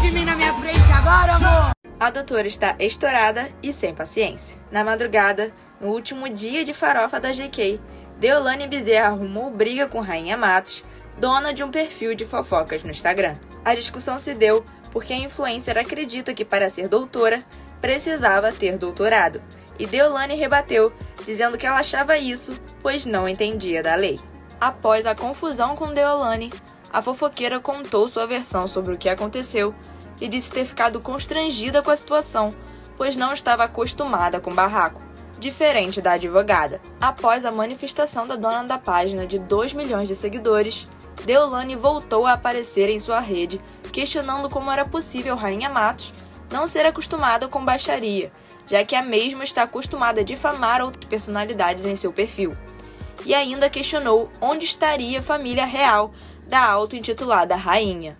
de mim na minha frente agora, amor! A doutora está estourada e sem paciência. Na madrugada, no último dia de farofa da GK, Deolane Bezerra arrumou briga com Rainha Matos, dona de um perfil de fofocas no Instagram. A discussão se deu porque a influencer acredita que para ser doutora precisava ter doutorado, e Deolane rebateu, dizendo que ela achava isso, pois não entendia da lei. Após a confusão com Deolane, a fofoqueira contou sua versão sobre o que aconteceu e disse ter ficado constrangida com a situação, pois não estava acostumada com barraco, diferente da advogada. Após a manifestação da dona da página de 2 milhões de seguidores, Deolane voltou a aparecer em sua rede, questionando como era possível Rainha Matos não ser acostumada com baixaria, já que a mesma está acostumada a difamar outras personalidades em seu perfil. E ainda questionou onde estaria a família real da auto-intitulada rainha.